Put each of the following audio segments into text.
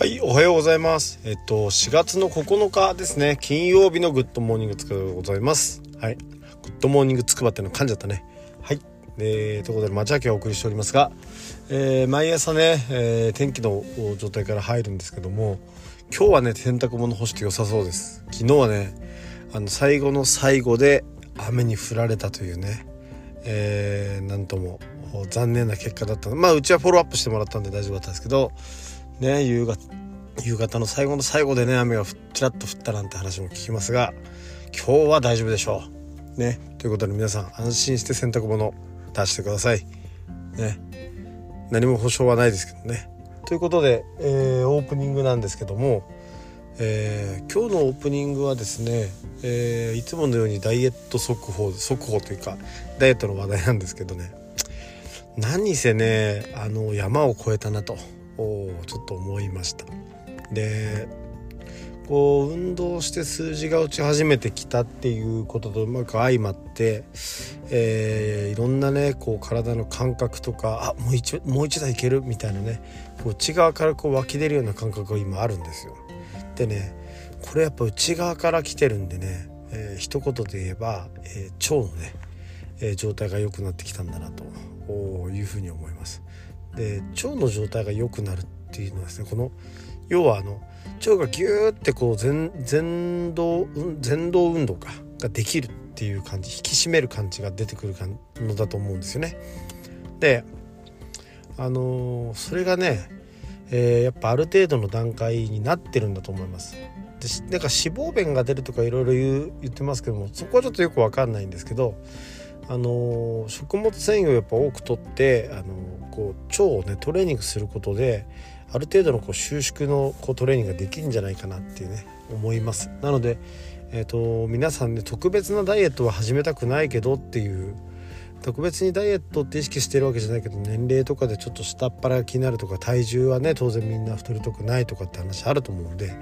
はい、おはようございます。えっと、4月の9日ですね、金曜日のグッドモーニングつくばでございます。はい。グッドモーニングつくばっていうの噛んじゃったね。はい。えー、ということで、町明けをお送りしておりますが、えー、毎朝ね、えー、天気の状態から入るんですけども、今日はね、洗濯物干して良さそうです。昨日はね、あの、最後の最後で雨に降られたというね、えー、なんとも残念な結果だったまあうちはフォローアップしてもらったんで大丈夫だったんですけどね夕方夕方の最後の最後でね雨がちらっと降ったなんて話も聞きますが今日は大丈夫でしょう。ね。ということで皆さん安心して洗濯物出してください。ね。何も保証はないですけどね。ということで、えー、オープニングなんですけどもえー、今日のオープニングはですね、えー、いつものようにダイエット速報速報というかダイエットの話題なんですけどね。何せねあの山を越えたなと。ちょっと思いましたでこう運動して数字が落ち始めてきたっていうこととうまく相まって、えー、いろんなねこう体の感覚とかあもう一もう一台いけるみたいなねこう内側からこう湧き出るような感覚が今あるんですよ。でねこれやっぱ内側から来てるんでね、えー、一言で言えば、えー、腸のね、えー、状態が良くなってきたんだなというふうに思います。で腸の状態が良くなるっていうのはですねこの要はあの腸がギューってこう前前動前動運動かができるっていう感じ引き締める感じが出てくるのだと思うんですよね。であのそれがねえー、やっぱある程度の段階になってるんだと思います。でなんか脂肪便が出るとかいろいろ言言ってますけどもそこはちょっとよく分かんないんですけど、あの、食物繊維をやっぱ多くとって、あの、こう腸をねトレーニングすることである程度のこう収縮のこうトレーニングができるんじゃないかなっていうね思います。なので、えーと、皆さんね特別なダイエットは始めたくないけどっていう特別にダイエットって意識してるわけじゃないけど年齢とかでちょっと下っ腹が気になるとか体重はね当然みんな太りたくないとかって話あると思うんで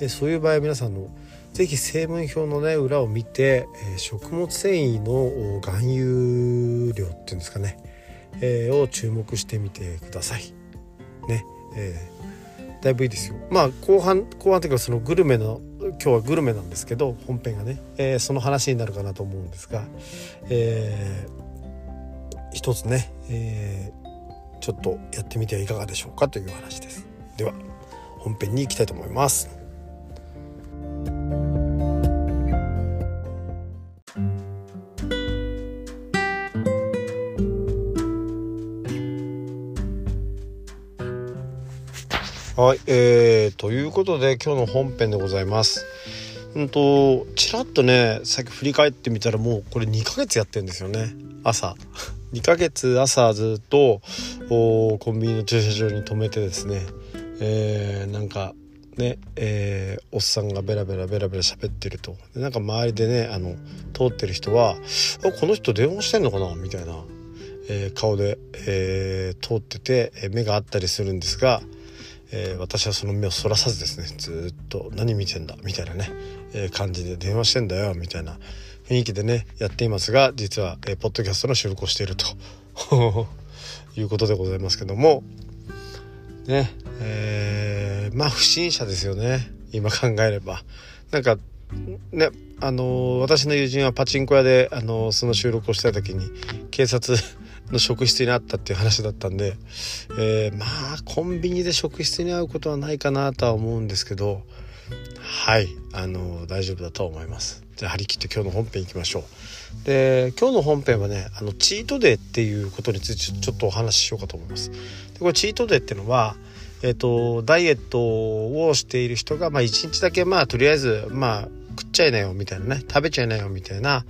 えそういう場合は皆さんの是非成分表のね裏を見て、え食物繊維の含有量っていうんですかね、えー、を注目してみてください。ね、えー、だいぶいいですよ。まあ後半後半というかそのグルメの今日はグルメなんですけど本編がね、えー、その話になるかなと思うんですが、えー一つね、えー、ちょっとやってみてはいかがでしょうかという話です。では本編に行きたいと思います。はい、えー、ということで今日の本編でございます。うんとちらっとねさっき振り返ってみたらもうこれ2ヶ月やってんですよね。朝。2ヶ月朝ずっとコンビニの駐車場に止めてですね、えー、なんかねえー、おっさんがベラベラベラベラ喋ってるとでなんか周りでねあの通ってる人は「この人電話してんのかな?」みたいな、えー、顔で、えー、通ってて目があったりするんですが、え、私はその目をそらさずですねずっと「何見てんだ」みたいなね、え、感じで「電話してんだよ」みたいな雰囲気でねやっていますが実は、えー、ポッドキャストの収録をしていると。いうことでございますけども。ねえー、まあ不審者ですよね。今考えれば。なんかねあの私の友人はパチンコ屋であのその収録をした時に警察の職質にあったっていう話だったんで、えー、まあコンビニで職質に遭うことはないかなとは思うんですけどはい。あの大丈夫だと思います。じゃあ張り切って今日の本編いきましょう。で今日の本編はねあのチートデーっていうことについてちょっとお話ししようかと思います。でこれチートデーっていうのはえっ、とダイエットをしている人がまあ1日だけまあとりあえずまあ食っちゃいなよみたいなね食べちゃいなよみたいな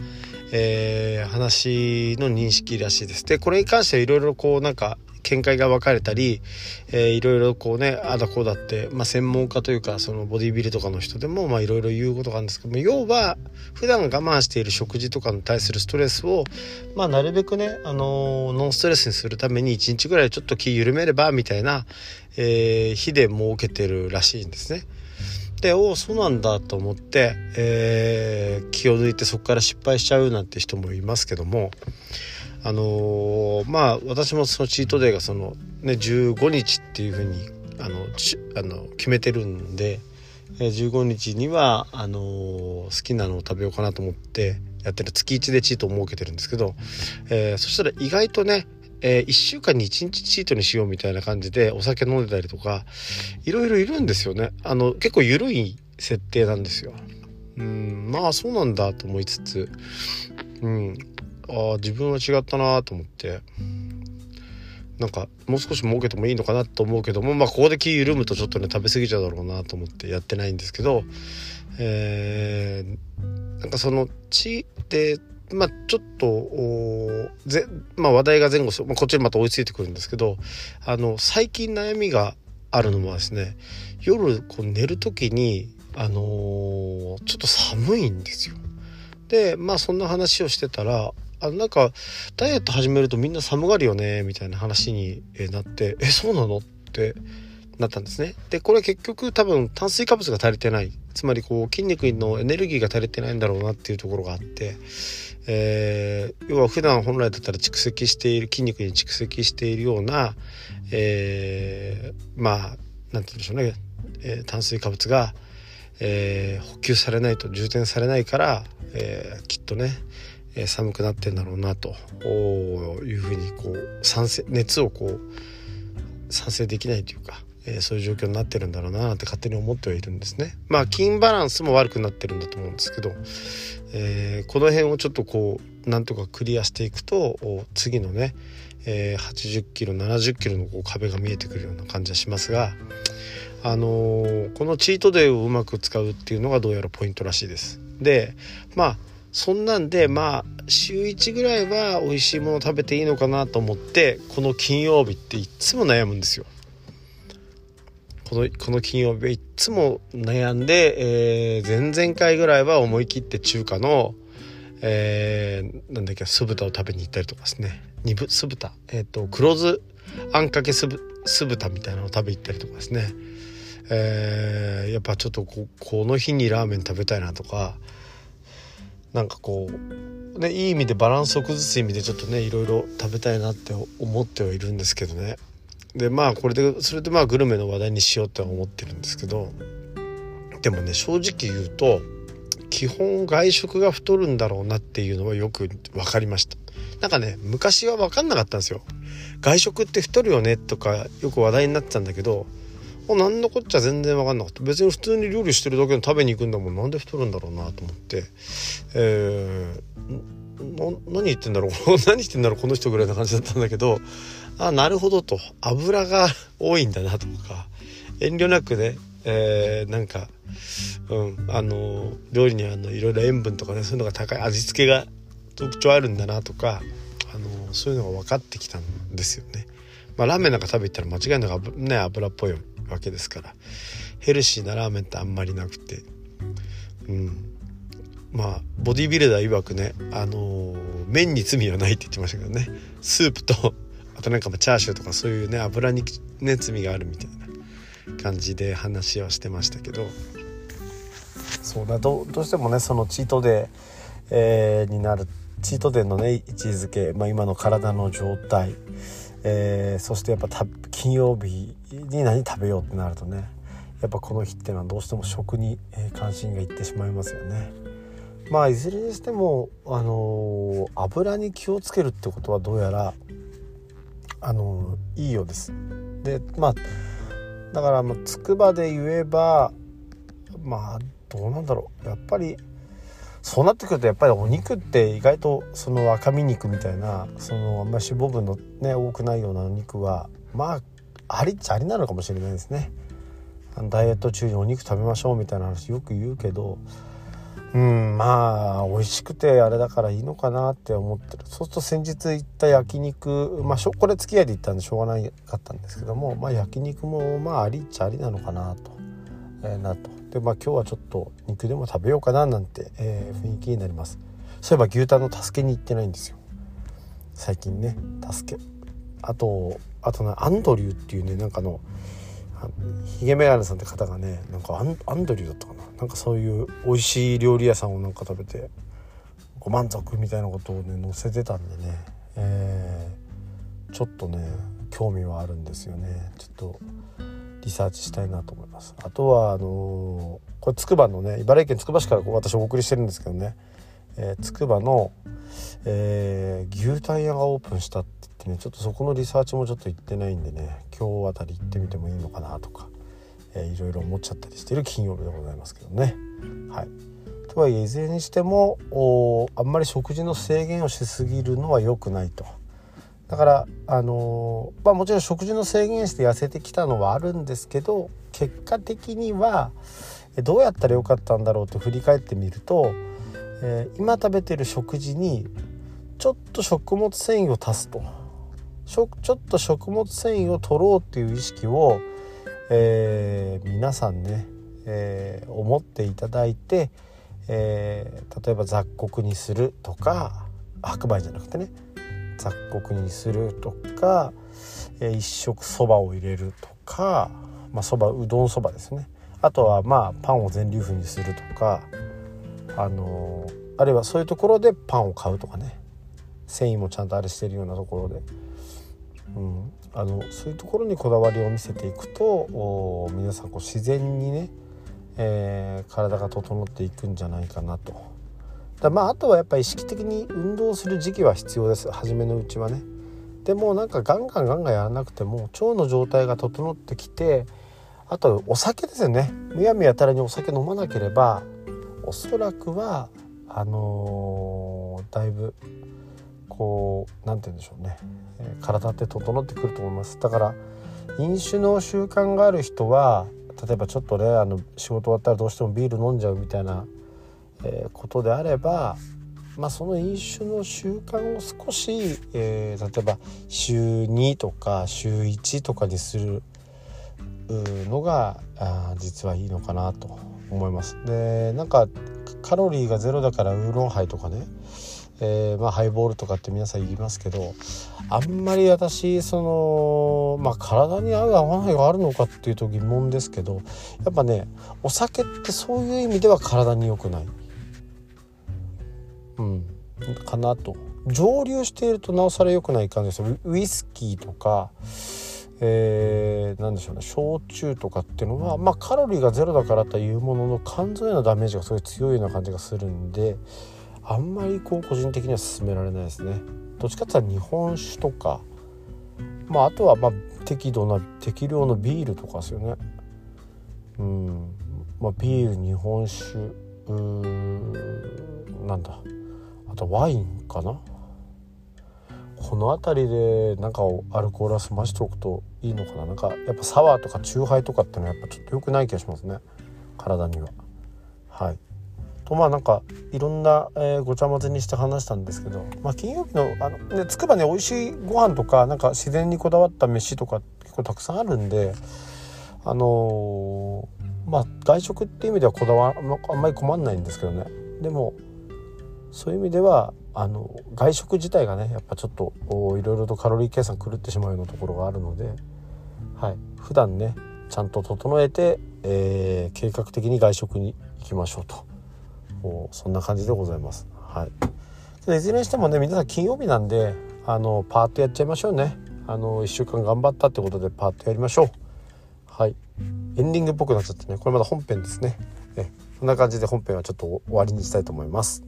えー、話の認識らしいです。でこれに関してはいろいろこうなんか見解が分かれたり、えー、いろいろこうねあだこうだって、まあ、専門家というかそのボディビルとかの人でもまあいろいろ言うことがあるんですけども要は普段我慢している食事とかに対するストレスを、まあ、なるべくね、あのー、ノンストレスにするために1日ぐらいちょっと気緩めればみたいな、えー、日で設けてるらしいんですね。でおそうなんだと思って、えー、気を抜いてそこから失敗しちゃうなんて人もいますけどもあのー、まあ私もそのチートデーがその、ね、15日っていうふうにあのあの決めてるんで、えー、15日にはあのー、好きなのを食べようかなと思ってやってる。月1でチートを設けてるんですけど、えー、そしたら意外とねえー、1週間に1日チートにしようみたいな感じでお酒飲んでたりとかいろいろいるんですよね。あの結構緩い設定なんですよ。うんまあそうなんだと思いつつうん。ああ自分は違ったなと思ってなんかもう少し儲けてもいいのかなと思うけどもまあここで気緩むとちょっとね食べ過ぎちゃうだろうなと思ってやってないんですけどえー、なんかその地でまあちょっとぜ、まあ、話題が前後する、まあ、こっちにまた追いついてくるんですけどあの最近悩みがあるのはですね夜こう寝る時にあのー、ちょっと寒いんですよ。でまあそんな話をしてたらあなんかダイエット始めるとみんな寒がるよねみたいな話になって「えそうなの?」ってなったんですね。でこれ結局多分炭水化物が足りてないつまりこう筋肉のエネルギーが足りてないんだろうなっていうところがあって、えー、要は普段本来だったら蓄積している筋肉に蓄積しているような、えー、まあ何て言うんでしょうね、えー、炭水化物が、え、補給されないと充填されないから、え、きっとね寒くなってんだろうなというふうにこう賛成熱をこう賛成できないというか、え、そういう状況になってるんだろうなって勝手に思ってはいるんですね。まあ筋バランスも悪くなってるんだと思うんですけど、えー、この辺をちょっとこうなんとかクリアしていくと次のね、え、80キロ70キロのこう壁が見えてくるような感じはしますが。あのー、このチートデーをうまく使うっていうのがどうやらポイントらしいです。でまあそんなんでまあ週1ぐらいは美味しいもの食べていいのかなと思ってこの金曜日っていっつも悩むんですよ。このこの金曜日はいっつも悩んで、えー、前々回ぐらいは思い切って中華の、えー、なんだっけ酢豚を食べに行ったりとかですね。煮ぶ酢豚。えっ、ー、と黒酢あんかけ酢豚みたいなのを食べ行ったりとかですね、えー、やっぱちょっとここの日にラーメン食べたいなとかなんかこう、ね、いい意味でバランスを崩す意味でちょっとねいろいろ食べたいなって思ってはいるんですけどね。でまあこれでそれでまあグルメの話題にしようって思ってるんですけど。でもね正直言うと基本外食が太るんだろうなっていうのはよく分かりました。なんかね昔は分かんなかったんですよ。外食って太るよねとかよく話題になってたんだけど何のこっちゃ全然分かんなかった。別に普通に料理してるだけで食べに行くんだもん。なんで太るんだろうなと思って。えー、何言ってんだろう。何言ってんだろうこの人ぐらいな感じだったんだけど。あなるほどと。油が多いんだなとか。遠慮なくね、えー、なんか、うん、あの料理にあのいろいろ塩分とかねそういうのが高い。味付けが特徴あるんだなとか。あのそういうのが分かってきたんですよね。まあ、ラーメンなんか食べたら間違いなくね油っぽいわけですから。ヘルシーなラーメンってあんまりなくて。うん。まあボディビルダー曰くねあのー、麺に罪はないって言ってましたけどね。スープとあとなんかチャーシューとかそういうね油にね罪があるみたいな感じで話はしてましたけど。そうだどどうしてもねそのチートデー、えー、になるチートデーのね位置づけ、まあ、今の体の状態。えー、そしてやっぱ金曜日に何食べようってなるとねやっぱこの日っていうのはどうしても食に、え関心がいってしまいますよね。まあいずれにしても、あのー、油に気をつけるってことはどうやら、あのー、いいようです。でまあだからまあつくばで言えばまあどうなんだろうやっぱりそうなってくるとやっぱりお肉って意外とその赤身肉みたいなそのあんまり脂肪分のね多くないようなお肉はまあありっちゃありなのかもしれないですね。ダイエット中にお肉食べましょうみたいな話よく言うけどうんまあ美味しくてあれだからいいのかなって思ってるそうすると先日行った焼肉まあこれ付き合いで行ったんでしょうがないかったんですけどもまあ焼肉もまあありっちゃありなのかなと、えー、なと。でまあ今日はちょっと肉でも食べようかななんて、えー、雰囲気になります。そういえば牛タンの助けに行ってないんですよ。最近ね助け。あとあとねアンドリューっていうねなんかのヒゲメガネさんって方がねなんかアンアンドリューだったかな。なんかそういう美味しい料理屋さんをなんか食べてご満足みたいなことをね載せてたんでね、えー、ちょっとね興味はあるんですよね。ちょっとリサーチしたいなと思います。あとはあのー、これつくばのね茨城県つくば市から私お送りしてるんですけどね。つくばの、えー、牛タン屋がオープンしたって言ってねちょっとそこのリサーチもちょっと行ってないんでね今日あたり行ってみてもいいのかなとか、えー、いろいろ思っちゃったりしてる金曜日でございますけどね。はい。とはいえいずれにしてもあんまり食事の制限をしすぎるのは良くないと。だからあのー、まあもちろん食事の制限して痩せてきたのはあるんですけど結果的にはどうやったらよかったんだろうと振り返ってみると、えー、今食べてる食事にちょっと食物繊維を足すと。ちょっと食物繊維を取ろうっていう意識を、えー、皆さんね、えー、思っていただいて、え、例えば雑穀にするとか白米じゃなくてね雑穀にするとか、えー、一食そばを入れるとかまあそばうどんそばですね。あとはまあパンを全粒粉にするとかあのー、あるいはそういうところでパンを買うとかね。繊維もちゃんとあれしてるようなところで、うん、あのそういうところにこだわりを見せていくと皆さんこう自然にねえー、体が整っていくんじゃないかなと。だまああとはやっぱり意識的に運動する時期は必要です。初めのうちはね。でもなんかガンガンガンガンやらなくても腸の状態が整ってきてあとお酒ですよね。むやみやたらにお酒飲まなければおそらくはあのー、だいぶこう何て言うんでしょうね、え、体って整ってくると思います。だから飲酒の習慣がある人は例えばちょっとねあの仕事終わったらどうしてもビール飲んじゃうみたいな、えー、ことであれば、まあ、その飲酒の習慣を少し、えー、例えば週2とか週1とかにするのがあ実はいいのかなと思います。でなんかカロリーがゼロだからウーロンハイとかねえー、まあ、ハイボールとかって皆さん言いますけどあんまり私その、まあ、体に合う合わないがあるのかっていうと疑問ですけどやっぱねお酒ってそういう意味では体に良くない。うん、かなと。蒸留しているとなおさら良くない感じです。よウイスキーとか、えー、でしょうね。焼酎とかっていうのは、まあ、カロリーがゼロだからというものの肝臓へのダメージがすごい強いような感じがするんであんまりこう個人的には勧められないですね。どっちかっていうと日本酒とかまああとはま適度な適量のビールとかですよね。うん。まあビール日本酒うーんなんだ。とワインかな？この辺りでなんかアルコールは済ましておくといいのかな？なんかやっぱサワーとかチューハイとかってのはやっぱちょっと良くない気がしますね。体には。はい。とまあなんかいろんな、えー、ごちゃ混ぜにして話したんですけど、まあ、金曜日のあの、ね、つくばね美味しいご飯とかなんか自然にこだわった飯とか結構たくさんあるんであのー、まあ外食っていう意味ではこだわあんまり困んないんですけどね。でもそういう意味ではあの外食自体がねやっぱちょっといろいろとカロリー計算狂ってしまうようなところがあるので、はい、普段ねちゃんと整えて、えー、計画的に外食に行きましょうと。そんな感じでございます。はい、いずれにしてもね皆さん金曜日なんであのパーッとやっちゃいましょうね。あの1週間頑張ったってことでパーッとやりましょう。はいエンディングっぽくなっちゃってねこれまだ本編ですね。こんな感じで本編はちょっと終わりにしたいと思います。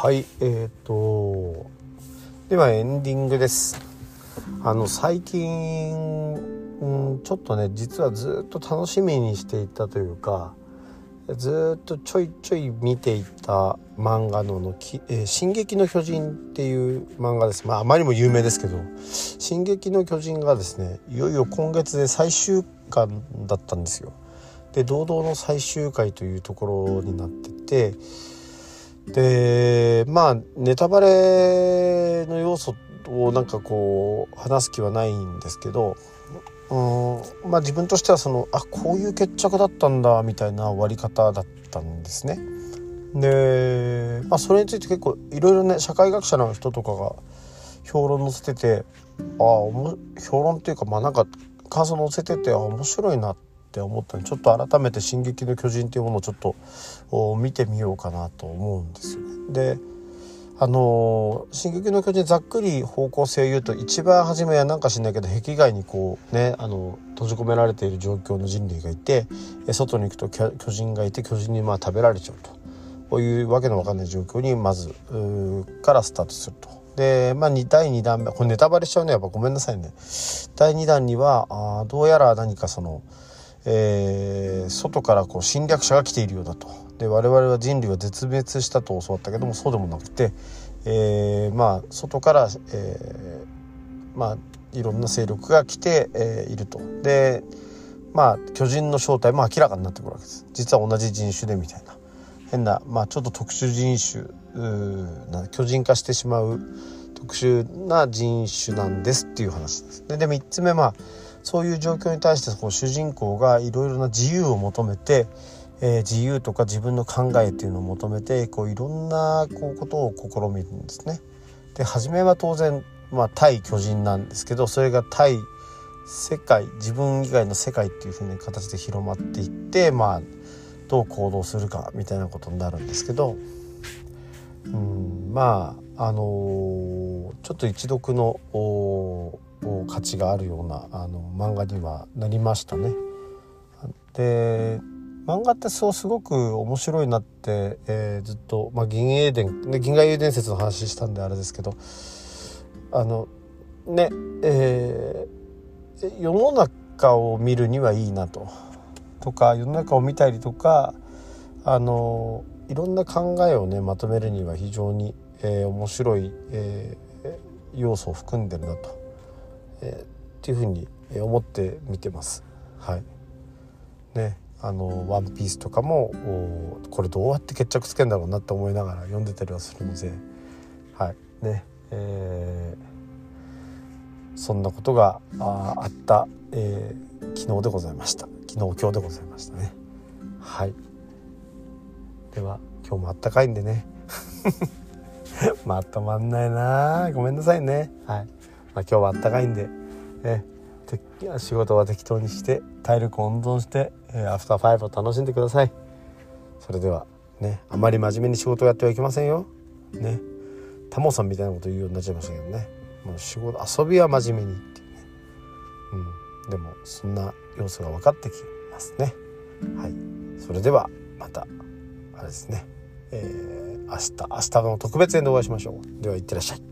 はいえっ、とではエンディングですあの最近、ん、ちょっとね実はずっと楽しみにしていたというかずっとちょいちょい見ていた漫画ののき、えー、進撃の巨人」っていう漫画ですまああまりにも有名ですけど「進撃の巨人」がですねいよいよ今月で最終巻だったんですよ。で堂々の最終回というところになっててでまあネタバレの要素をなんかこう話す気はないんですけどうんまあ自分としてはそのあこういう決着だったんだみたいな終わり方だったんですね。で、まあ、それについて結構いろいろね社会学者の人とかが評論載せててああ評論っていうかまあなんか感想載せててあ面白いなって思ったのでちょっと改めて「進撃の巨人」っていうものをちょっとを見てみようかなと思うんですよ。であの「進撃の巨人」ざっくり方向性を言うと一番初めはなんか知んないけど壁外にこうねあの閉じ込められている状況の人類がいて外に行くと巨人がいて巨人にまあ食べられちゃうとこういうわけのわかんない状況にまずからスタートすると。で、まあ、第2弾目これネタバレしちゃうねやっぱごめんなさいね。第2弾にはあどうやら何かその、えー、外からこう侵略者が来ているようだと。で我々は人類は絶滅したと教わったけどもそうでもなくて、えー、まあ外から、えー、まあいろんな勢力が来て、えー、いると。でまあ巨人の正体も明らかになってくるわけです。実は同じ人種でみたいな変な、まあ、ちょっと特殊人種な巨人化してしまう特殊な人種なんですっていう話です。でで3つ目まあそういう状況に対してこう主人公がいろいろな自由を求めて、えー、自由とか自分の考えっていうのを求めてこういろんなこうことを試みるんですね。で初めは当然、まあ、対巨人なんですけどそれが対世界自分以外の世界っていうふうな形で広まっていってまあどう行動するかみたいなことになるんですけど、うん、まああのー、ちょっと一読の価値があるようなあの漫画にはなりましたね。で漫画ってそうすごく面白いなって、えー、ずっと、まあ、銀英伝銀河英伝説の話したんであれですけどあのねえー、世の中を見るにはいいなと。とか世の中を見たりとかあのいろんな考えをねまとめるには非常に、えー、面白い、えー、要素を含んでるなと、えー、っていうふうに思って見てます。はい。ねあの「ワンピースとかもこれどうやって決着つけんだろうなって思いながら読んでたりはするのではい。ねえー、そんなことがああった、えー、昨日でございました。昨日今日でございましたね。はい。では今日もあったかいんでね。まとまんないな。ごめんなさいね。はい、まあ、今日はあったかいんでえ仕事は適当にして体力を温存して、えー、アフターファイブを楽しんでください。それではねあまり真面目に仕事をやってはいけませんよ。ね。タモさんみたいなこと言うようになっちゃいましたけどね。もう仕事遊びは真面目にっていうね。うん。でもそんな要素が分かってきますね。はい、それではまたあれですね、えー、明日明日の特別編でお会いしましょう。ではいってらっしゃい。